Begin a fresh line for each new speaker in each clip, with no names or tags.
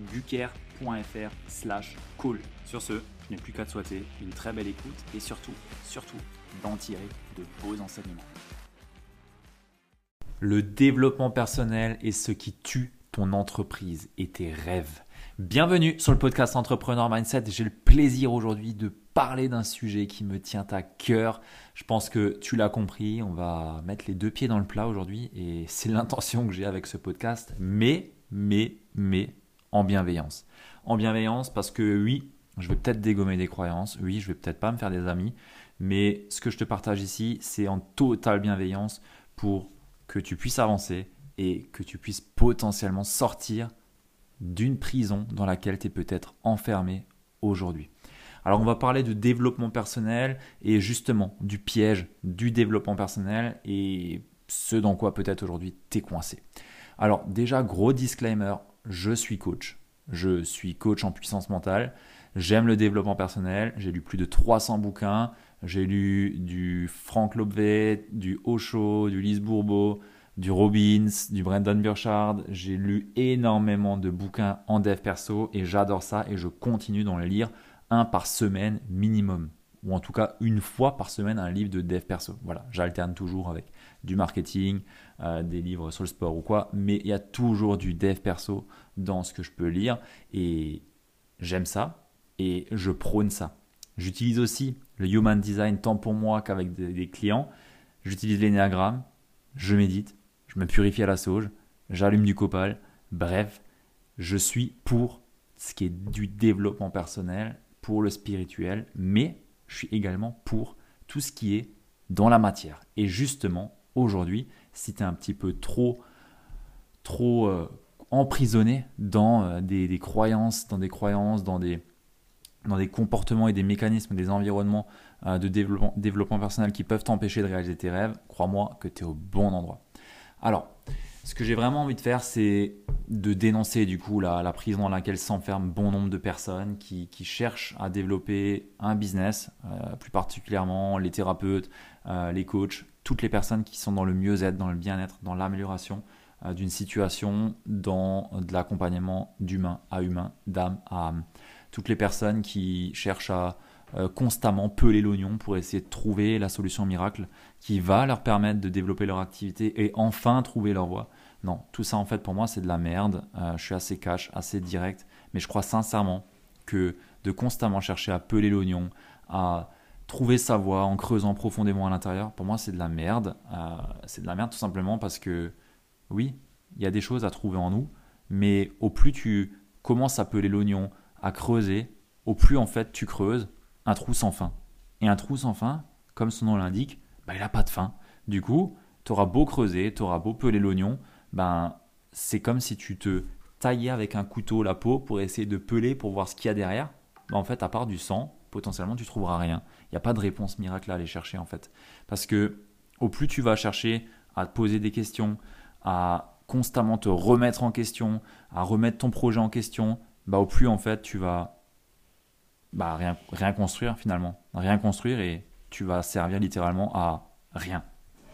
www.ludovicbuker.fr slash call. Sur ce, je n'ai plus qu'à te souhaiter une très belle écoute et surtout, surtout, d'en tirer de beaux enseignements. Le développement personnel est ce qui tue ton entreprise et tes rêves. Bienvenue sur le podcast Entrepreneur Mindset. J'ai le plaisir aujourd'hui de parler d'un sujet qui me tient à cœur. Je pense que tu l'as compris, on va mettre les deux pieds dans le plat aujourd'hui et c'est l'intention que j'ai avec ce podcast. Mais, mais, mais, en bienveillance. En bienveillance parce que oui, je vais peut-être dégommer des croyances, oui, je vais peut-être pas me faire des amis, mais ce que je te partage ici, c'est en totale bienveillance pour que tu puisses avancer et que tu puisses potentiellement sortir d'une prison dans laquelle tu es peut-être enfermé aujourd'hui. Alors on va parler de développement personnel et justement du piège du développement personnel et ce dans quoi peut-être aujourd'hui tu es coincé. Alors déjà gros disclaimer, je suis coach. Je suis coach en puissance mentale. J'aime le développement personnel. J'ai lu plus de 300 bouquins. J'ai lu du Frank Lobvet, du Osho, du Lise Bourbeau, du Robbins, du Brendan Burchard. J'ai lu énormément de bouquins en dev perso et j'adore ça et je continue d'en lire un par semaine minimum. Ou en tout cas une fois par semaine un livre de dev perso. Voilà, j'alterne toujours avec du marketing, euh, des livres sur le sport ou quoi, mais il y a toujours du dev perso dans ce que je peux lire et j'aime ça et je prône ça. J'utilise aussi le human design tant pour moi qu'avec des, clients. J'utilise l'énéagramme, je médite, je me purifie à la sauge, j'allume du copal. Bref, je suis pour ce qui est du développement personnel, pour le spirituel, mais je suis également pour tout ce qui est dans la matière. Et justement, aujourd'hui, si tu es un petit peu trop, trop euh, emprisonné dans euh, des, croyances, dans des croyances, dans des, dans des comportements et des mécanismes, des environnements euh, de développement, développement personnel qui peuvent t'empêcher de réaliser tes rêves, crois-moi que tu es au bon endroit. Alors, ce que j'ai vraiment envie de faire, c'est de dénoncer du coup la, prison dans laquelle s'enferment bon nombre de personnes qui, cherchent à développer un business, euh, plus particulièrement les thérapeutes, euh, les coachs, toutes les personnes qui sont dans le mieux-être, dans le bien-être, dans l'amélioration d'une situation, dans de l'accompagnement d'humain à humain, d'âme à âme. Toutes les personnes qui cherchent à euh, constamment peler l'oignon pour essayer de trouver la solution miracle qui va leur permettre de développer leur activité et enfin trouver leur voie. Non, tout ça en fait pour moi c'est de la merde. Euh, je suis assez cash, assez direct, mais je crois sincèrement que de constamment chercher à peler l'oignon, à trouver sa voie en creusant profondément à l'intérieur, pour moi c'est de la merde. Euh, c'est de la merde tout simplement parce que oui, il y a des choses à trouver en nous, mais au plus tu commences à peler l'oignon, à creuser, au plus en fait tu creuses, un trou sans fin. Et un trou sans fin, comme son nom l'indique, bah, il n'a pas de fin. Du coup, tu auras beau creuser, tu auras beau peler l'oignon, ben, c'est comme si tu te taillais avec un couteau la peau pour essayer de peler pour voir ce qu'il y a derrière. Ben, en fait, à part du sang, potentiellement tu trouveras rien. Il n'y a pas de réponse miracle à aller chercher en fait. Parce que au plus tu vas chercher à te poser des questions, à constamment te remettre en question, à remettre ton projet en question, bah, au plus en fait tu vas bah, rien, rien construire finalement. Rien construire et tu vas servir littéralement à rien.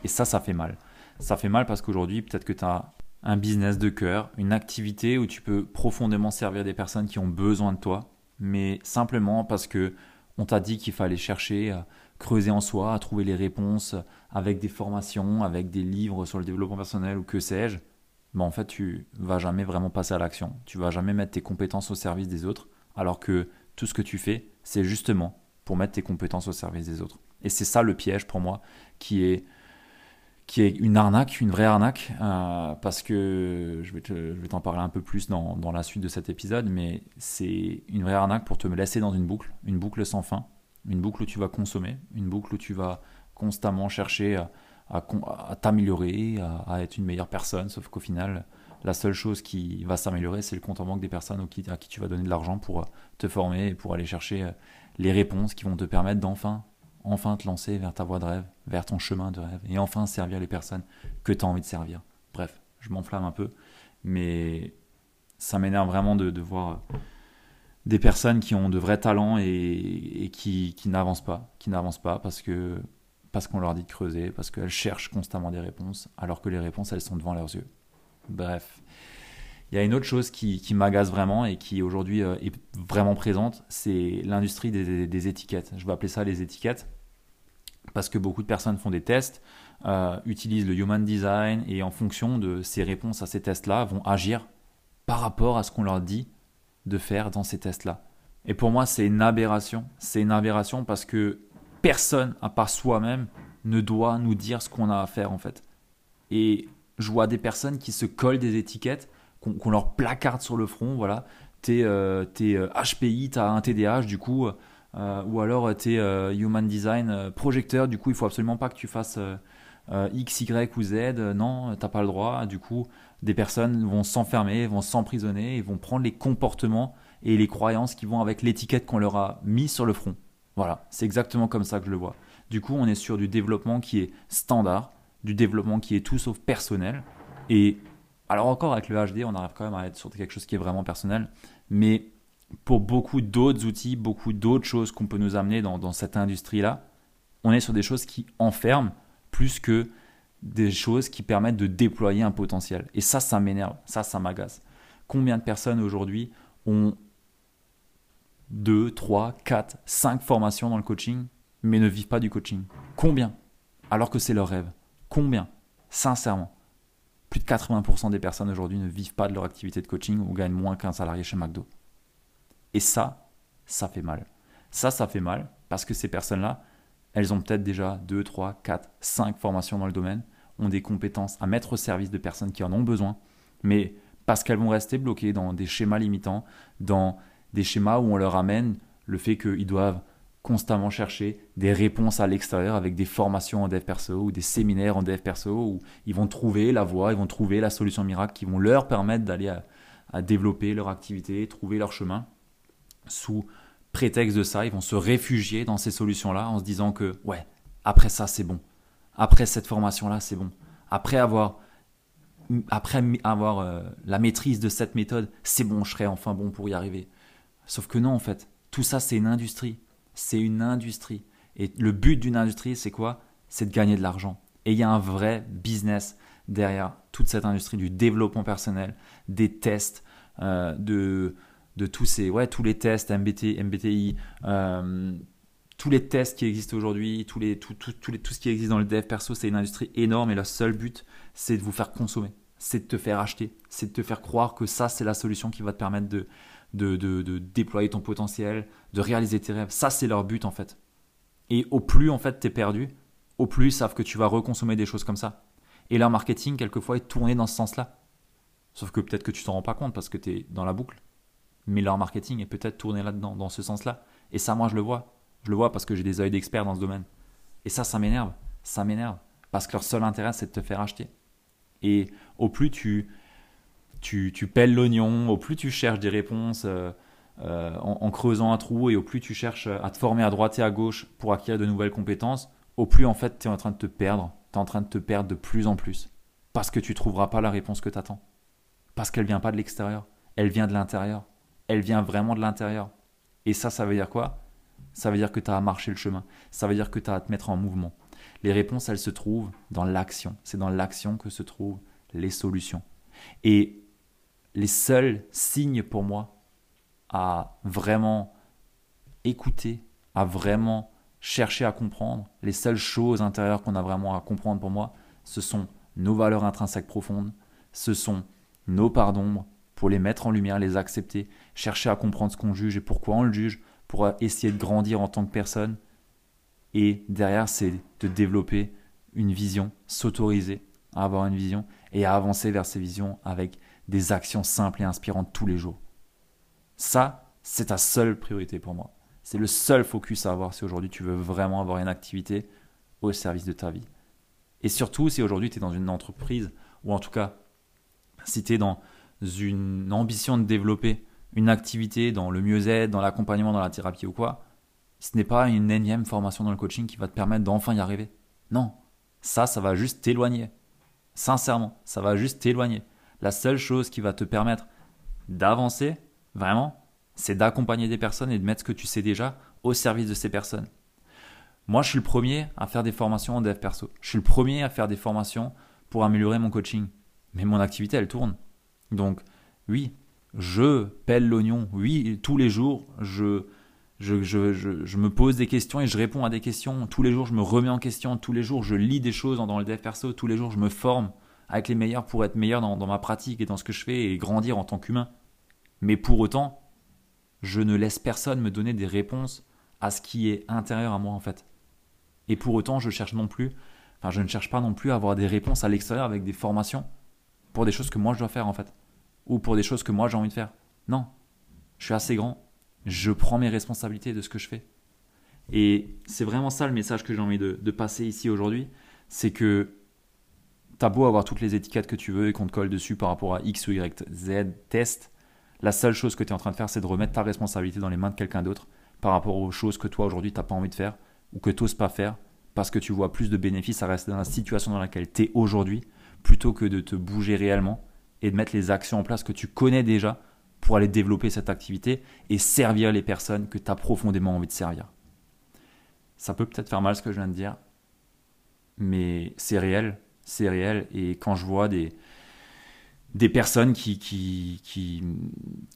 Et ça, ça fait mal. Ça fait mal parce qu'aujourd'hui, peut-être que tu as un business de cœur, une activité où tu peux profondément servir des personnes qui ont besoin de toi, mais simplement parce que On t'a dit qu'il fallait chercher, à creuser en soi, à trouver les réponses avec des formations, avec des livres sur le développement personnel ou que sais-je. Mais en fait, tu vas jamais vraiment passer à l'action. Tu vas jamais mettre tes compétences au service des autres, alors que tout ce que tu fais, c'est justement pour mettre tes compétences au service des autres. Et c'est ça le piège pour moi, qui est qui est une arnaque, une vraie arnaque, euh, parce que je vais, t'en parler un peu plus dans, la suite de cet épisode, mais c'est une vraie arnaque pour te laisser dans une boucle, une boucle sans fin, une boucle où tu vas consommer, une boucle où tu vas constamment chercher à, t'améliorer, à, être une meilleure personne, sauf qu'au final, la seule chose qui va s'améliorer, c'est le compte en banque des personnes à qui tu vas donner de l'argent pour te former et pour aller chercher euh, les réponses qui vont te permettre d'enfin enfin te lancer vers ta voie de rêve, vers ton chemin de rêve, et enfin servir les personnes que tu as envie de servir. Bref, je m'enflamme un peu, mais ça m'énerve vraiment de, voir des personnes qui ont de vrais talents et, qui, n'avancent pas, parce parce qu'on leur dit de creuser, parce qu'elles cherchent constamment des réponses, alors que les réponses, elles sont devant leurs yeux. Bref. Il y a une autre chose qui, m'agace vraiment et qui aujourd'hui euh, est vraiment présente, c'est l'industrie des, étiquettes. Je vais appeler ça les étiquettes parce que beaucoup de personnes font des tests, euh, utilisent le human design et en fonction de ces réponses à ces tests-là, vont agir par rapport à ce qu'on leur dit de faire dans ces tests-là. Et pour moi, c'est une aberration. C'est une aberration parce que personne, à part soi-même, ne doit nous dire ce qu'on a à faire en fait. Et je vois des personnes qui se collent des étiquettes, qu'on leur placarde sur le front, voilà. T'es euh, HPI, t'as un TDAH, du coup, euh, ou alors euh, tu es euh, Human Design projecteur, du coup il faut absolument pas que tu fasses X, Y ou Z, non, t'as pas le droit. Du coup, des personnes vont s'enfermer, vont s'emprisonner et vont prendre les comportements et les croyances qui vont avec l'étiquette qu'on leur a mis sur le front. Voilà, c'est exactement comme ça que je le vois. Du coup, on est sur du développement qui est standard, du développement qui est tout sauf personnel. Et alors encore avec le HD, on arrive quand même à être sur quelque chose qui est vraiment personnel, mais pour beaucoup d'autres outils, beaucoup d'autres choses qu'on peut nous amener dans, cette industrie-là, on est sur des choses qui enferment plus que des choses qui permettent de déployer un potentiel. Et ça, ça m'énerve, ça, ça m'agace. Combien de personnes aujourd'hui ont 2, 3, 4, 5 formations dans le coaching, mais ne vivent pas du coaching? Combien? Alors que c'est leur rêve. Combien Sincèrement. Plus de 80% des personnes aujourd'hui ne vivent pas de leur activité de coaching ou gagnent moins qu'un salarié chez McDo. Et ça, ça fait mal. Ça, ça fait mal parce que ces personnes-là, elles ont peut-être déjà 2, 3, 4, 5 formations dans le domaine, ont des compétences à mettre au service de personnes qui en ont besoin, mais parce qu'elles vont rester bloquées dans des schémas limitants, dans des schémas où on leur amène le fait qu'ils doivent constamment chercher des réponses à l'extérieur avec des formations en dev perso ou des séminaires en dev perso où ils vont trouver la voie, ils vont trouver la solution miracle qui vont leur permettre d'aller à, développer leur activité, trouver leur chemin sous prétexte de ça, ils vont se réfugier dans ces solutions-là en se disant que, ouais, après ça, c'est bon. Après cette formation-là, c'est bon. Après avoir, après avoir euh, la maîtrise de cette méthode, c'est bon, je serai enfin bon pour y arriver. Sauf que non, en fait, tout ça, c'est une industrie. C'est une industrie. Et le but d'une industrie, c'est quoi? C'est de gagner de l'argent. Et il y a un vrai business derrière toute cette industrie du développement personnel, des tests, euh, de, de tous ces ouais tous les tests MBT, MBTI, euh, tous les tests qui existent aujourd'hui, tous les, tout, les, tout ce qui existe dans le dev perso, c'est une industrie énorme et le seul but, c'est de vous faire consommer, c'est de te faire acheter, c'est de te faire croire que ça, c'est la solution qui va te permettre de, de, de, de déployer ton potentiel, de réaliser tes rêves. Ça, c'est leur but en fait. Et au plus en fait t'es perdu, au plus ils savent que tu vas reconsommer des choses comme ça. Et leur marketing, quelquefois, est tourné dans ce sens-là. Sauf que peut-être que tu t'en rends pas compte parce que tu es dans la boucle mais leur marketing est peut-être tourné là-dedans, dans ce sens-là. Et ça, moi, je le vois. Je le vois parce que j'ai des yeux d'expert dans ce domaine. Et ça, ça m'énerve. Ça m'énerve. Parce que leur seul intérêt, c'est de te faire acheter. Et au plus tu, tu, tu pelles l'oignon, au plus tu cherches des réponses euh, euh, en, creusant un trou, et au plus tu cherches à te former à droite et à gauche pour acquérir de nouvelles compétences, au plus en fait tu es en train de te perdre. Tu es en train de te perdre de plus en plus. Parce que tu ne trouveras pas la réponse que tu attends. Parce qu'elle vient pas de l'extérieur. Elle vient de l'intérieur elle vient vraiment de l'intérieur. Et ça, ça veut dire quoi? Ça veut dire que tu as à marcher le chemin. Ça veut dire que tu as à te mettre en mouvement. Les réponses, elles se trouvent dans l'action. C'est dans l'action que se trouvent les solutions. Et les seuls signes pour moi à vraiment écouter, à vraiment chercher à comprendre, les seules choses intérieures qu'on a vraiment à comprendre pour moi, ce sont nos valeurs intrinsèques profondes, ce sont nos parts d'ombre, pour les mettre en lumière, les accepter, chercher à comprendre ce qu'on juge et pourquoi on le juge, pour essayer de grandir en tant que personne. Et derrière, c'est de développer une vision, s'autoriser à avoir une vision et à avancer vers ces visions avec des actions simples et inspirantes tous les jours. Ça, c'est ta seule priorité pour moi. C'est le seul focus à avoir si aujourd'hui tu veux vraiment avoir une activité au service de ta vie. Et surtout si aujourd'hui tu es dans une entreprise, ou en tout cas si tu es dans une ambition de développer une activité dans le mieux-être, dans l'accompagnement, dans la thérapie ou quoi, ce n'est pas une énième formation dans le coaching qui va te permettre d'enfin y arriver. Non, ça, ça va juste t'éloigner. Sincèrement, ça va juste t'éloigner. La seule chose qui va te permettre d'avancer, vraiment, c'est d'accompagner des personnes et de mettre ce que tu sais déjà au service de ces personnes. Moi, je suis le premier à faire des formations en dev perso. Je suis le premier à faire des formations pour améliorer mon coaching. Mais mon activité, elle tourne. Donc, oui, je pèle l'oignon. Oui, tous les jours, je, je, je, je, me pose des questions et je réponds à des questions. Tous les jours, je me remets en question. Tous les jours, je lis des choses dans le dev perso. Tous les jours, je me forme avec les meilleurs pour être meilleur dans, ma pratique et dans ce que je fais et grandir en tant qu'humain. Mais pour autant, je ne laisse personne me donner des réponses à ce qui est intérieur à moi en fait. Et pour autant, je cherche non plus, enfin, je ne cherche pas non plus à avoir des réponses à l'extérieur avec des formations pour des choses que moi je dois faire en fait, ou pour des choses que moi j'ai envie de faire. Non, je suis assez grand, je prends mes responsabilités de ce que je fais. Et c'est vraiment ça le message que j'ai envie de, passer ici aujourd'hui, c'est que t'as beau avoir toutes les étiquettes que tu veux et qu'on te colle dessus par rapport à X ou Y, Z, test, la seule chose que tu es en train de faire, c'est de remettre ta responsabilité dans les mains de quelqu'un d'autre par rapport aux choses que toi aujourd'hui tu n'as pas envie de faire ou que tu n'oses pas faire parce que tu vois plus de bénéfices à rester dans la situation dans laquelle tu es aujourd'hui plutôt que de te bouger réellement et de mettre les actions en place que tu connais déjà pour aller développer cette activité et servir les personnes que tu as profondément envie de servir. Ça peut peut-être faire mal ce que je viens de dire, mais c'est réel, c'est réel. Et quand je vois des, des personnes qui, qui, qui,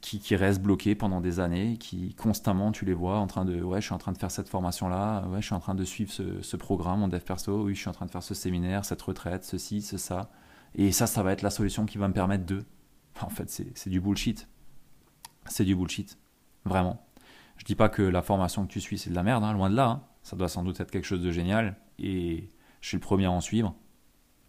qui, restent bloquées pendant des années, qui constamment, tu les vois en train de, ouais, je suis en train de faire cette formation-là, ouais, je suis en train de suivre ce, ce programme en dev perso, oui, je suis en train de faire ce séminaire, cette retraite, ceci, ce, ça. Et ça, ça va être la solution qui va me permettre de. En fait, c'est du bullshit. C'est du bullshit. Vraiment. Je dis pas que la formation que tu suis, c'est de la merde, hein, loin de là. Hein. Ça doit sans doute être quelque chose de génial. Et je suis le premier à en suivre.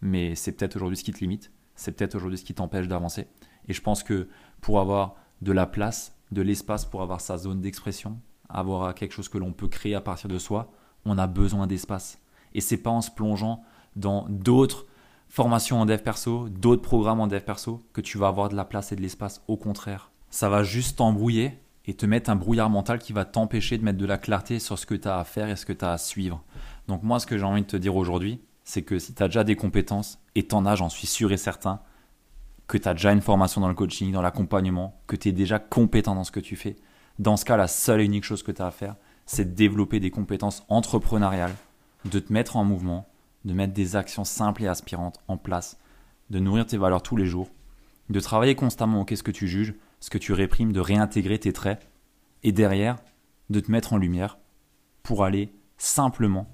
Mais c'est peut-être aujourd'hui ce qui te limite c'est peut-être aujourd'hui ce qui t'empêche d'avancer. Et je pense que pour avoir de la place, de l'espace, pour avoir sa zone d'expression, avoir quelque chose que l'on peut créer à partir de soi, on a besoin d'espace. Et c'est pas en se plongeant dans d'autres formations en dev perso, d'autres programmes en dev perso, que tu vas avoir de la place et de l'espace. Au contraire, ça va juste t'embrouiller et te mettre un brouillard mental qui va t'empêcher de mettre de la clarté sur ce que tu as à faire et ce que tu as à suivre. Donc moi, ce que j'ai envie de te dire aujourd'hui, c'est que si tu as déjà des compétences, et t'en as, j'en suis sûr et certain, que tu as déjà une formation dans le coaching, dans l'accompagnement, que tu es déjà compétent dans ce que tu fais, dans ce cas, la seule et unique chose que tu as à faire, c'est de développer des compétences entrepreneuriales, de te mettre en mouvement, de mettre des actions simples et aspirantes en place, de nourrir tes valeurs tous les jours, de travailler constamment au qu'est-ce que tu juges, ce que tu réprimes, de réintégrer tes traits, et derrière, de te mettre en lumière pour aller simplement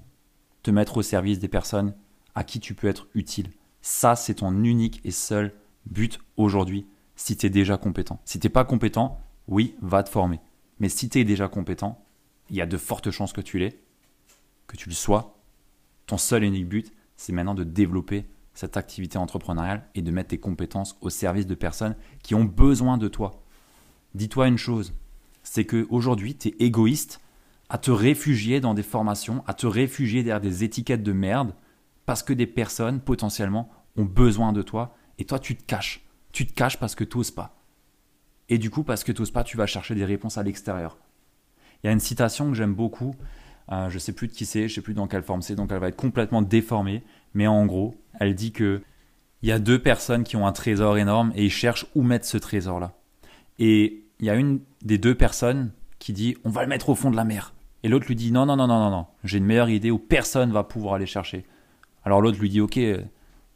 te mettre au service des personnes à qui tu peux être utile. Ça, c'est ton unique et seul but aujourd'hui si tu es déjà compétent. Si tu n'es pas compétent, oui, va te former. Mais si tu es déjà compétent, il y a de fortes chances que tu l'aies, que tu le sois. Ton seul et unique but, c'est maintenant de développer cette activité entrepreneuriale et de mettre tes compétences au service de personnes qui ont besoin de toi. Dis-toi une chose, c'est qu'aujourd'hui, tu es égoïste à te réfugier dans des formations, à te réfugier derrière des étiquettes de merde, parce que des personnes potentiellement ont besoin de toi, et toi tu te caches. Tu te caches parce que tu n'oses pas. Et du coup, parce que tu n'oses pas, tu vas chercher des réponses à l'extérieur. Il y a une citation que j'aime beaucoup, euh, je ne sais plus de qui c'est, je ne sais plus dans quelle forme c'est, donc elle va être complètement déformée, mais en gros, elle dit que il y a deux personnes qui ont un trésor énorme et ils cherchent où mettre ce trésor-là. Et il y a une des deux personnes qui dit on va le mettre au fond de la mer. Et l'autre lui dit non, non, non, non, non, non, j'ai une meilleure idée où personne va pouvoir aller chercher. Alors l'autre lui dit ok,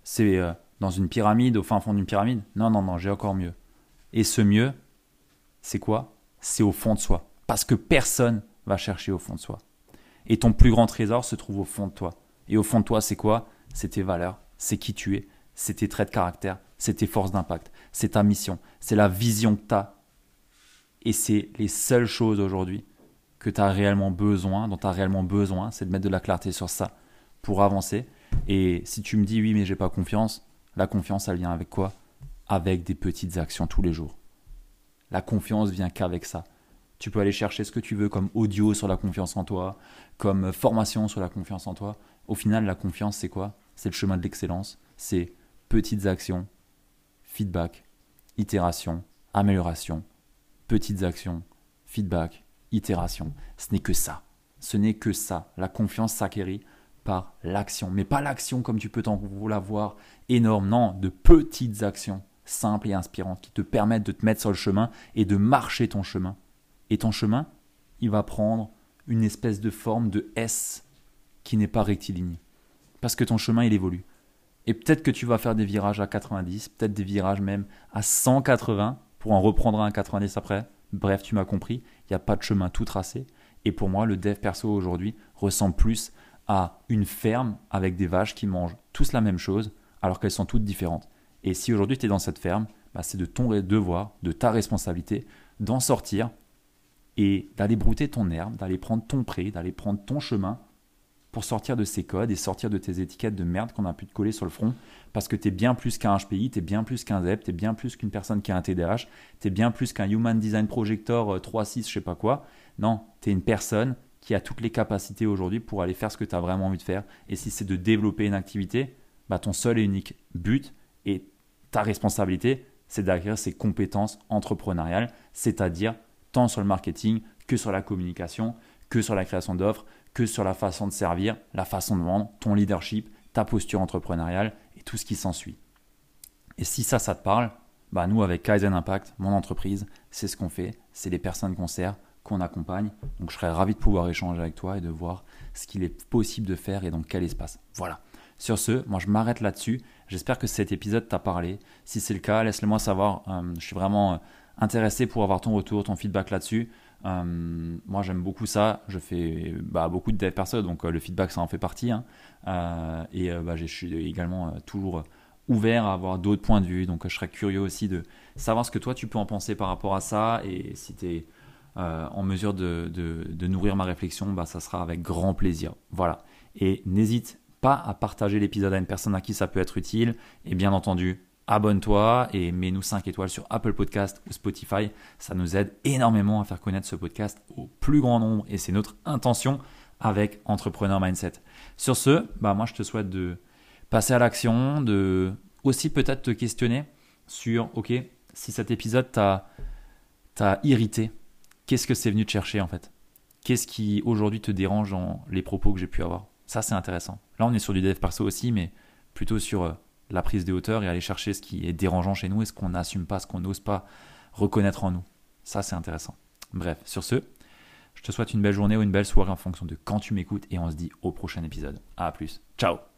c'est euh, dans une pyramide, au fin fond d'une pyramide. Non, non, non, j'ai encore mieux. Et ce mieux, c'est quoi? C'est au fond de soi. Parce que personne va chercher au fond de soi. Et ton plus grand trésor se trouve au fond de toi. Et au fond de toi, c'est quoi? C'est tes valeurs, c'est qui tu es, c'est tes traits de caractère, c'est tes forces d'impact, c'est ta mission, c'est la vision que tu as. Et c'est les seules choses aujourd'hui que tu as réellement besoin, dont tu as réellement besoin, c'est de mettre de la clarté sur ça pour avancer. Et si tu me dis oui, mais j'ai pas confiance, la confiance, elle vient avec quoi? Avec des petites actions tous les jours. La confiance vient qu'avec ça. Tu peux aller chercher ce que tu veux comme audio sur la confiance en toi, comme formation sur la confiance en toi. Au final, la confiance, c'est quoi? C'est le chemin de l'excellence. C'est petites actions, feedback, itération, amélioration, petites actions, feedback, itération. Ce n'est que ça. Ce n'est que ça. La confiance s'acquérit par l'action. Mais pas l'action comme tu peux t'en voir énorme. Non, de petites actions simples et inspirantes qui te permettent de te mettre sur le chemin et de marcher ton chemin. Et ton chemin, il va prendre une espèce de forme de S qui n'est pas rectiligne. Parce que ton chemin, il évolue. Et peut-être que tu vas faire des virages à 90, peut-être des virages même à 180 pour en reprendre un à 90 après. Bref, tu m'as compris, pas de chemin tout tracé. Et pour moi, le dev perso aujourd'hui ressemble plus à une ferme avec des vaches qui mangent tous la même chose alors qu'elles sont toutes différentes. Et si aujourd'hui tu es dans cette ferme, bah, c'est de ton devoir, de ta responsabilité d'en sortir et d'aller brouter ton herbe, d'aller prendre ton pré, d'aller prendre ton chemin pour sortir de ces codes et sortir de tes étiquettes de merde qu'on a pu te coller sur le front parce que tu es bien plus qu'un HPI, tu es bien plus qu'un ZEP, tu es bien plus qu'une personne qui a un TDAH, tu es bien plus qu'un Human Design Projector 3.6, euh, je sais pas quoi. Non, tu es une personne qui a toutes les capacités aujourd'hui pour aller faire ce que tu as vraiment envie de faire. Et si c'est de développer une activité, bah ton seul et unique but et ta responsabilité, c'est d'acquérir ces compétences entrepreneuriales, c'est-à-dire tant sur le marketing que sur la communication, que sur la création d'offres, que sur la façon de servir, la façon de vendre, ton leadership, ta posture entrepreneuriale et tout ce qui s'ensuit. Et si ça, ça te parle, bah nous avec Kaizen Impact, mon entreprise, c'est ce qu'on fait, c'est les personnes qu'on sert, qu'on accompagne. Donc je serais ravi de pouvoir échanger avec toi et de voir ce qu'il est possible de faire et dans quel espace. Voilà. Sur ce, moi je m'arrête là-dessus. J'espère que cet épisode t'a parlé. Si c'est le cas, laisse-le moi savoir. Euh, je suis vraiment euh, intéressé pour avoir ton retour, ton feedback là-dessus. Euh, moi, j'aime beaucoup ça. Je fais bah, beaucoup de dev perso, donc euh, le feedback, ça en fait partie. Hein. Euh, et bah, je suis également toujours ouvert à avoir d'autres points de vue. Donc, je serais curieux aussi de savoir ce que toi, tu peux en penser par rapport à ça. Et si tu es en mesure de, de, nourrir ma réflexion, bah, ça sera avec grand plaisir. Voilà. Et n'hésite pas à partager l'épisode à une personne à qui ça peut être utile. Et bien entendu, abonne-toi et mets-nous 5 étoiles sur Apple Podcast ou Spotify. Ça nous aide énormément à faire connaître ce podcast au plus grand nombre et c'est notre intention avec Entrepreneur Mindset. Sur ce, bah moi je te souhaite de passer à l'action, de aussi peut-être te questionner sur, ok, si cet épisode t'a irrité, qu'est-ce que c'est venu te chercher en fait? Qu'est-ce qui aujourd'hui te dérange dans les propos que j'ai pu avoir? Ça c'est intéressant. Là on est sur du dev perso aussi, mais plutôt sur euh, la prise de hauteur et aller chercher ce qui est dérangeant chez nous et ce qu'on n'assume pas, ce qu'on n'ose pas reconnaître en nous. Ça, c'est intéressant. Bref, sur ce, je te souhaite une belle journée ou une belle soirée en fonction de quand tu m'écoutes et on se dit au prochain épisode. À plus. Ciao